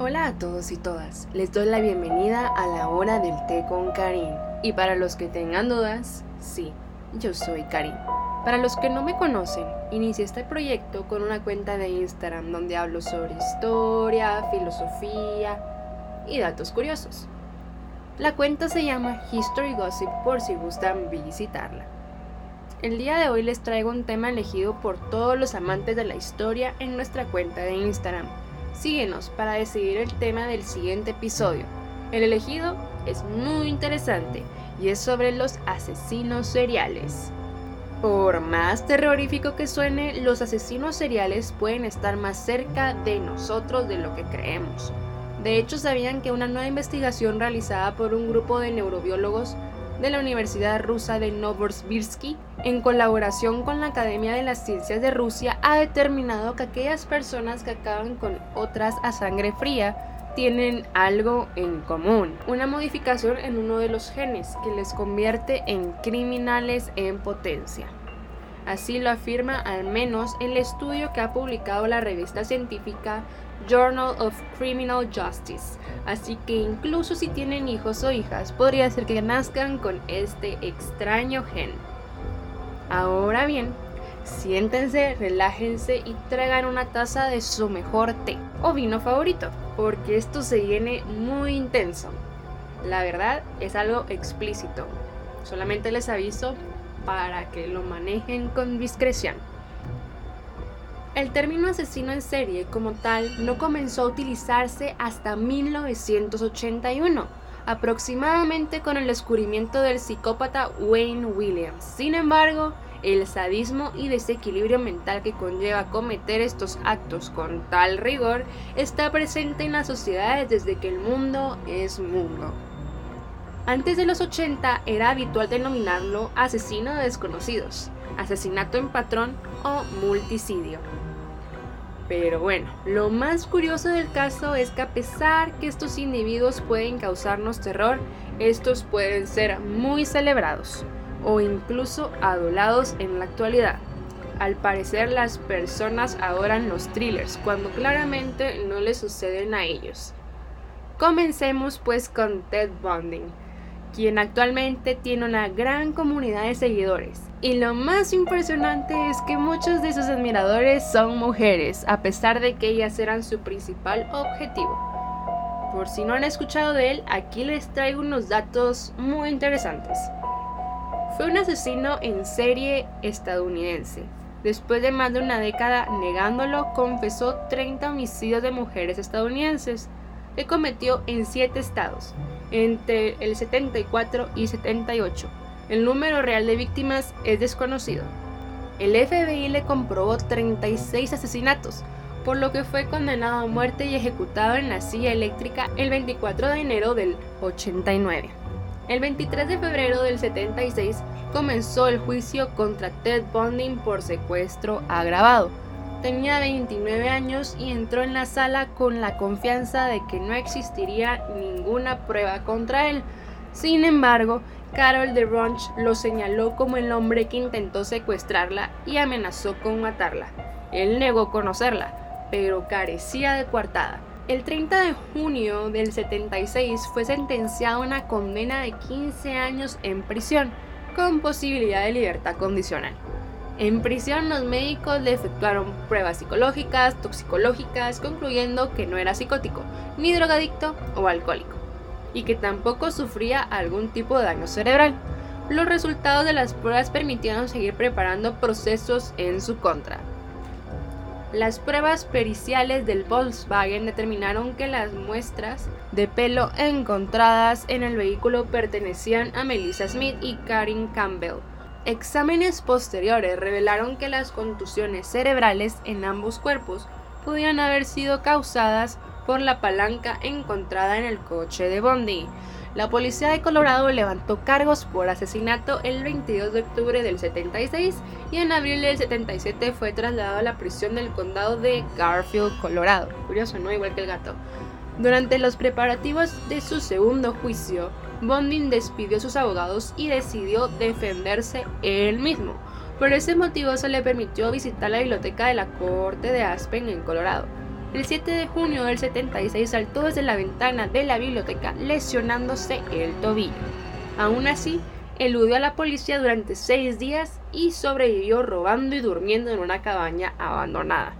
Hola a todos y todas, les doy la bienvenida a la hora del té con Karin. Y para los que tengan dudas, sí, yo soy Karin. Para los que no me conocen, inicié este proyecto con una cuenta de Instagram donde hablo sobre historia, filosofía y datos curiosos. La cuenta se llama History Gossip por si gustan visitarla. El día de hoy les traigo un tema elegido por todos los amantes de la historia en nuestra cuenta de Instagram Síguenos para decidir el tema del siguiente episodio. El elegido es muy interesante y es sobre los asesinos seriales. Por más terrorífico que suene, los asesinos seriales pueden estar más cerca de nosotros de lo que creemos. De hecho, sabían que una nueva investigación realizada por un grupo de neurobiólogos de la Universidad Rusa de Novosibirsk, en colaboración con la Academia de las Ciencias de Rusia, ha determinado que aquellas personas que acaban con otras a sangre fría tienen algo en común, una modificación en uno de los genes que les convierte en criminales en potencia. Así lo afirma al menos el estudio que ha publicado la revista científica Journal of Criminal Justice. Así que incluso si tienen hijos o hijas, podría ser que nazcan con este extraño gen. Ahora bien, siéntense, relájense y traigan una taza de su mejor té o vino favorito, porque esto se viene muy intenso. La verdad es algo explícito. Solamente les aviso para que lo manejen con discreción. El término asesino en serie como tal no comenzó a utilizarse hasta 1981, aproximadamente con el descubrimiento del psicópata Wayne Williams. Sin embargo, el sadismo y desequilibrio mental que conlleva cometer estos actos con tal rigor está presente en las sociedades desde que el mundo es mundo. Antes de los 80 era habitual denominarlo asesino de desconocidos, asesinato en patrón o multicidio. Pero bueno, lo más curioso del caso es que a pesar que estos individuos pueden causarnos terror, estos pueden ser muy celebrados o incluso adulados en la actualidad. Al parecer las personas adoran los thrillers cuando claramente no les suceden a ellos. Comencemos pues con Ted Bundy quien actualmente tiene una gran comunidad de seguidores. Y lo más impresionante es que muchos de sus admiradores son mujeres, a pesar de que ellas eran su principal objetivo. Por si no han escuchado de él, aquí les traigo unos datos muy interesantes. Fue un asesino en serie estadounidense. Después de más de una década negándolo, confesó 30 homicidios de mujeres estadounidenses que cometió en 7 estados, entre el 74 y 78. El número real de víctimas es desconocido. El FBI le comprobó 36 asesinatos, por lo que fue condenado a muerte y ejecutado en la silla eléctrica el 24 de enero del 89. El 23 de febrero del 76 comenzó el juicio contra Ted Bundy por secuestro agravado Tenía 29 años y entró en la sala con la confianza de que no existiría ninguna prueba contra él. Sin embargo, Carol de Ronch lo señaló como el hombre que intentó secuestrarla y amenazó con matarla. Él negó conocerla, pero carecía de coartada. El 30 de junio del 76 fue sentenciado a una condena de 15 años en prisión, con posibilidad de libertad condicional. En prisión los médicos le efectuaron pruebas psicológicas, toxicológicas, concluyendo que no era psicótico, ni drogadicto o alcohólico, y que tampoco sufría algún tipo de daño cerebral. Los resultados de las pruebas permitieron seguir preparando procesos en su contra. Las pruebas periciales del Volkswagen determinaron que las muestras de pelo encontradas en el vehículo pertenecían a Melissa Smith y Karin Campbell, Exámenes posteriores revelaron que las contusiones cerebrales en ambos cuerpos podían haber sido causadas por la palanca encontrada en el coche de Bondi. La policía de Colorado levantó cargos por asesinato el 22 de octubre del 76 y en abril del 77 fue trasladado a la prisión del condado de Garfield, Colorado. Curioso, ¿no? Igual que el gato. Durante los preparativos de su segundo juicio, Bonding despidió a sus abogados y decidió defenderse él mismo. Por ese motivo se le permitió visitar la biblioteca de la corte de Aspen en Colorado. el 7 de junio del 76 saltó desde la ventana de la biblioteca lesionándose el tobillo. Aún así, eludió a la policía durante seis días y sobrevivió robando y durmiendo en una cabaña abandonada.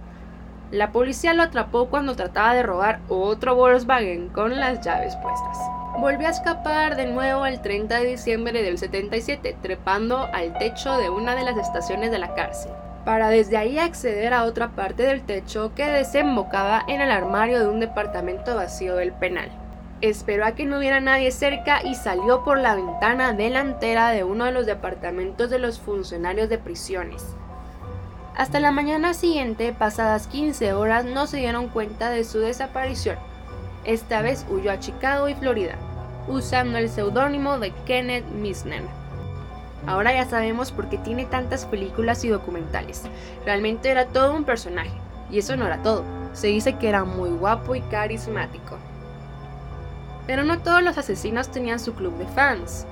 La policía lo atrapó cuando trataba de robar otro Volkswagen con las llaves puestas. Volvió a escapar de nuevo el 30 de diciembre del 77, trepando al techo de una de las estaciones de la cárcel, para desde ahí acceder a otra parte del techo que desembocaba en el armario de un departamento vacío del penal. Esperó a que no hubiera nadie cerca y salió por la ventana delantera de uno de los departamentos de los funcionarios de prisiones. Hasta la mañana siguiente, pasadas 15 horas, no se dieron cuenta de su desaparición. Esta vez huyó a Chicago y Florida, usando el seudónimo de Kenneth Misner. Ahora ya sabemos por qué tiene tantas películas y documentales. Realmente era todo un personaje. Y eso no era todo. Se dice que era muy guapo y carismático. Pero no todos los asesinos tenían su club de fans.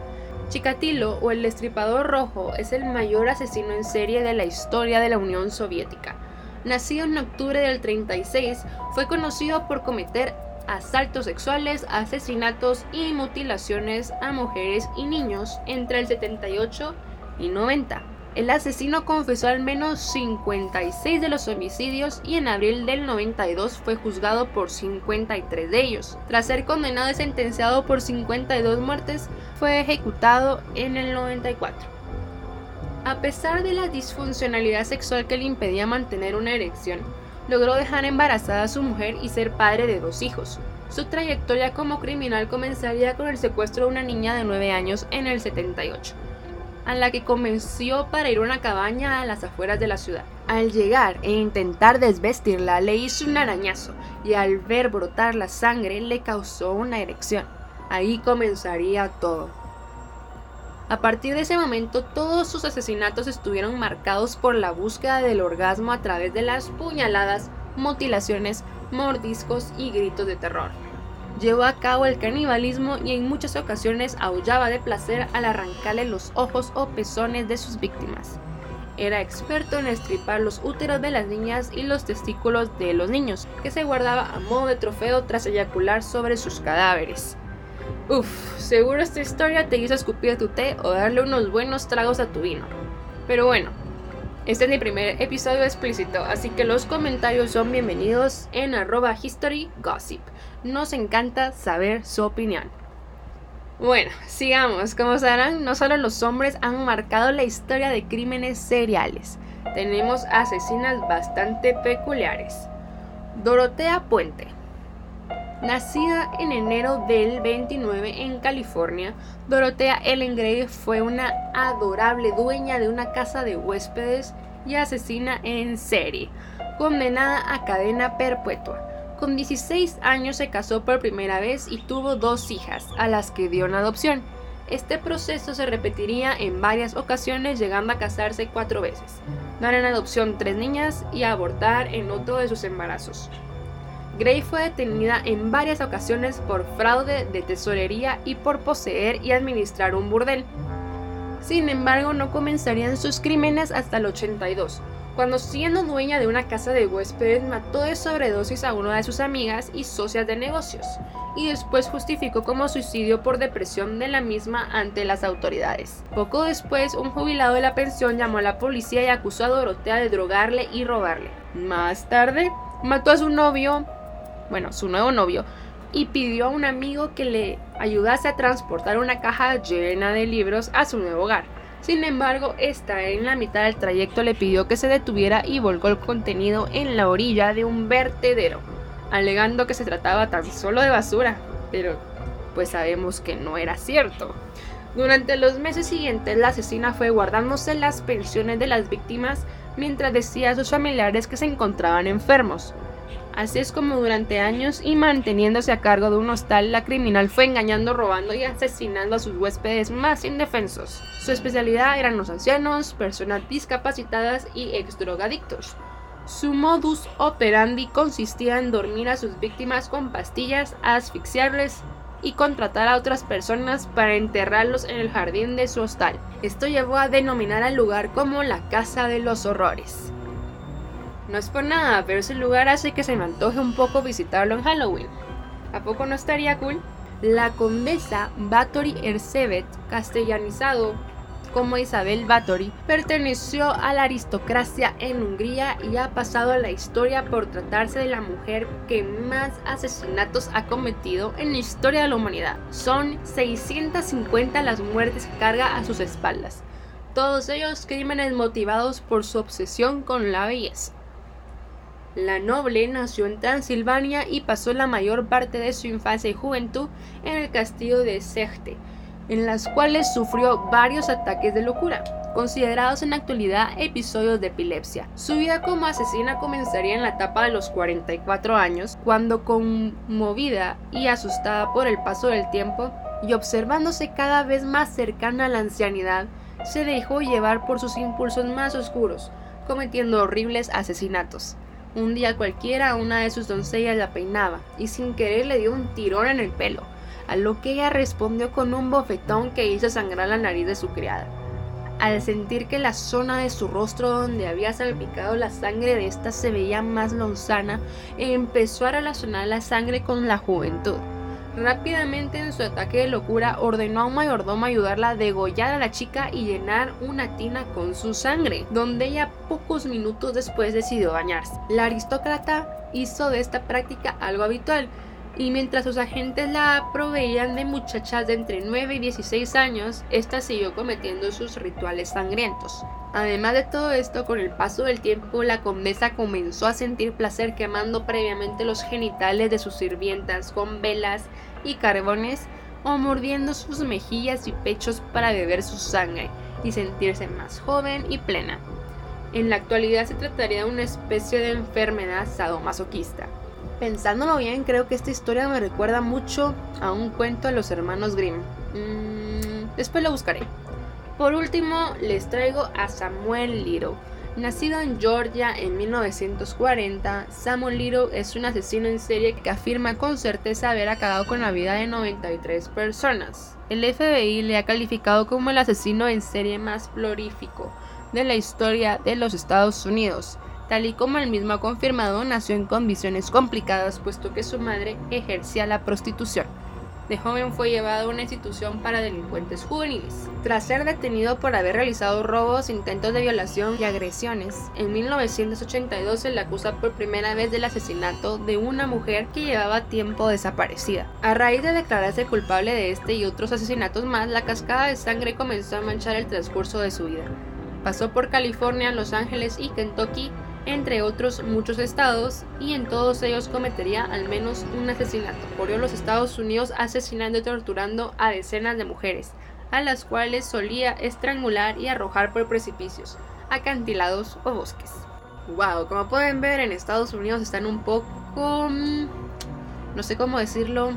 Chikatilo o el Destripador Rojo es el mayor asesino en serie de la historia de la Unión Soviética. Nacido en octubre del 36, fue conocido por cometer asaltos sexuales, asesinatos y mutilaciones a mujeres y niños entre el 78 y 90. El asesino confesó al menos 56 de los homicidios y en abril del 92 fue juzgado por 53 de ellos. Tras ser condenado y sentenciado por 52 muertes, fue ejecutado en el 94. A pesar de la disfuncionalidad sexual que le impedía mantener una erección, logró dejar embarazada a su mujer y ser padre de dos hijos. Su trayectoria como criminal comenzaría con el secuestro de una niña de 9 años en el 78 a la que convenció para ir a una cabaña a las afueras de la ciudad. Al llegar e intentar desvestirla, le hizo un arañazo y al ver brotar la sangre le causó una erección. Ahí comenzaría todo. A partir de ese momento, todos sus asesinatos estuvieron marcados por la búsqueda del orgasmo a través de las puñaladas, mutilaciones, mordiscos y gritos de terror llevó a cabo el canibalismo y en muchas ocasiones aullaba de placer al arrancarle los ojos o pezones de sus víctimas. Era experto en estripar los úteros de las niñas y los testículos de los niños, que se guardaba a modo de trofeo tras eyacular sobre sus cadáveres. Uf, seguro esta historia te hizo escupir tu té o darle unos buenos tragos a tu vino. Pero bueno, este es mi primer episodio explícito, así que los comentarios son bienvenidos en arroba history gossip. Nos encanta saber su opinión. Bueno, sigamos. Como sabrán, no solo los hombres han marcado la historia de crímenes seriales. Tenemos asesinas bastante peculiares. Dorotea Puente. Nacida en enero del 29 en California, Dorotea Ellen Gray fue una adorable dueña de una casa de huéspedes y asesina en serie, condenada a cadena perpetua. Con 16 años se casó por primera vez y tuvo dos hijas, a las que dio en adopción. Este proceso se repetiría en varias ocasiones, llegando a casarse cuatro veces, dar en adopción tres niñas y abortar en otro de sus embarazos. Gray fue detenida en varias ocasiones por fraude de tesorería y por poseer y administrar un burdel. Sin embargo, no comenzarían sus crímenes hasta el 82, cuando siendo dueña de una casa de huéspedes mató de sobredosis a una de sus amigas y socias de negocios, y después justificó como suicidio por depresión de la misma ante las autoridades. Poco después, un jubilado de la pensión llamó a la policía y acusó a Dorotea de drogarle y robarle. Más tarde, mató a su novio, bueno, su nuevo novio, y pidió a un amigo que le ayudase a transportar una caja llena de libros a su nuevo hogar. Sin embargo, esta en la mitad del trayecto le pidió que se detuviera y volcó el contenido en la orilla de un vertedero, alegando que se trataba tan solo de basura, pero pues sabemos que no era cierto. Durante los meses siguientes, la asesina fue guardándose las pensiones de las víctimas mientras decía a sus familiares que se encontraban enfermos. Así es como durante años y manteniéndose a cargo de un hostal, la criminal fue engañando, robando y asesinando a sus huéspedes más indefensos. Su especialidad eran los ancianos, personas discapacitadas y exdrogadictos. Su modus operandi consistía en dormir a sus víctimas con pastillas, asfixiarles y contratar a otras personas para enterrarlos en el jardín de su hostal. Esto llevó a denominar al lugar como la Casa de los Horrores. No es por nada, pero ese lugar hace que se me antoje un poco visitarlo en Halloween. ¿A poco no estaría cool? La condesa Batory Ercebet, castellanizado como Isabel Batory, perteneció a la aristocracia en Hungría y ha pasado a la historia por tratarse de la mujer que más asesinatos ha cometido en la historia de la humanidad. Son 650 las muertes que carga a sus espaldas, todos ellos crímenes motivados por su obsesión con la belleza. La noble nació en Transilvania y pasó la mayor parte de su infancia y juventud en el castillo de Sechte, en las cuales sufrió varios ataques de locura, considerados en la actualidad episodios de epilepsia. Su vida como asesina comenzaría en la etapa de los 44 años, cuando conmovida y asustada por el paso del tiempo y observándose cada vez más cercana a la ancianidad, se dejó llevar por sus impulsos más oscuros, cometiendo horribles asesinatos. Un día cualquiera una de sus doncellas la peinaba y sin querer le dio un tirón en el pelo, a lo que ella respondió con un bofetón que hizo sangrar la nariz de su criada. Al sentir que la zona de su rostro donde había salpicado la sangre de ésta se veía más lonzana, empezó a relacionar la sangre con la juventud. Rápidamente en su ataque de locura ordenó a un mayordomo ayudarla a degollar a la chica y llenar una tina con su sangre, donde ella pocos minutos después decidió bañarse. La aristócrata hizo de esta práctica algo habitual, y mientras sus agentes la proveían de muchachas de entre 9 y 16 años, esta siguió cometiendo sus rituales sangrientos. Además de todo esto, con el paso del tiempo, la condesa comenzó a sentir placer quemando previamente los genitales de sus sirvientas con velas y carbones o mordiendo sus mejillas y pechos para beber su sangre y sentirse más joven y plena. En la actualidad se trataría de una especie de enfermedad sadomasoquista. Pensándolo bien, creo que esta historia me recuerda mucho a un cuento de los hermanos Grimm. Mm, después lo buscaré. Por último, les traigo a Samuel Little. Nacido en Georgia en 1940, Samuel Little es un asesino en serie que afirma con certeza haber acabado con la vida de 93 personas. El FBI le ha calificado como el asesino en serie más florífico de la historia de los Estados Unidos Tal y como él mismo ha confirmado, nació en condiciones complicadas puesto que su madre ejercía la prostitución. De joven fue llevado a una institución para delincuentes juveniles. Tras ser detenido por haber realizado robos, intentos de violación y agresiones, en 1982 se le acusa por primera vez del asesinato de una mujer que llevaba tiempo desaparecida. A raíz de declararse culpable de este y otros asesinatos más, la cascada de sangre comenzó a manchar el transcurso de su vida. Pasó por California, Los Ángeles y Kentucky entre otros muchos estados, y en todos ellos cometería al menos un asesinato. Corrió los Estados Unidos asesinando y torturando a decenas de mujeres, a las cuales solía estrangular y arrojar por precipicios, acantilados o bosques. Wow, como pueden ver en Estados Unidos están un poco, mm, no sé cómo decirlo,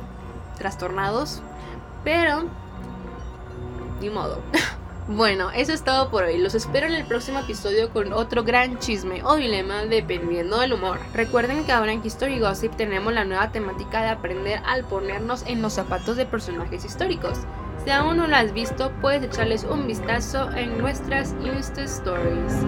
trastornados, pero ni modo. Bueno, eso es todo por hoy. Los espero en el próximo episodio con otro gran chisme o dilema dependiendo del humor. Recuerden que ahora en History Gossip tenemos la nueva temática de aprender al ponernos en los zapatos de personajes históricos. Si aún no lo has visto, puedes echarles un vistazo en nuestras Insta Stories.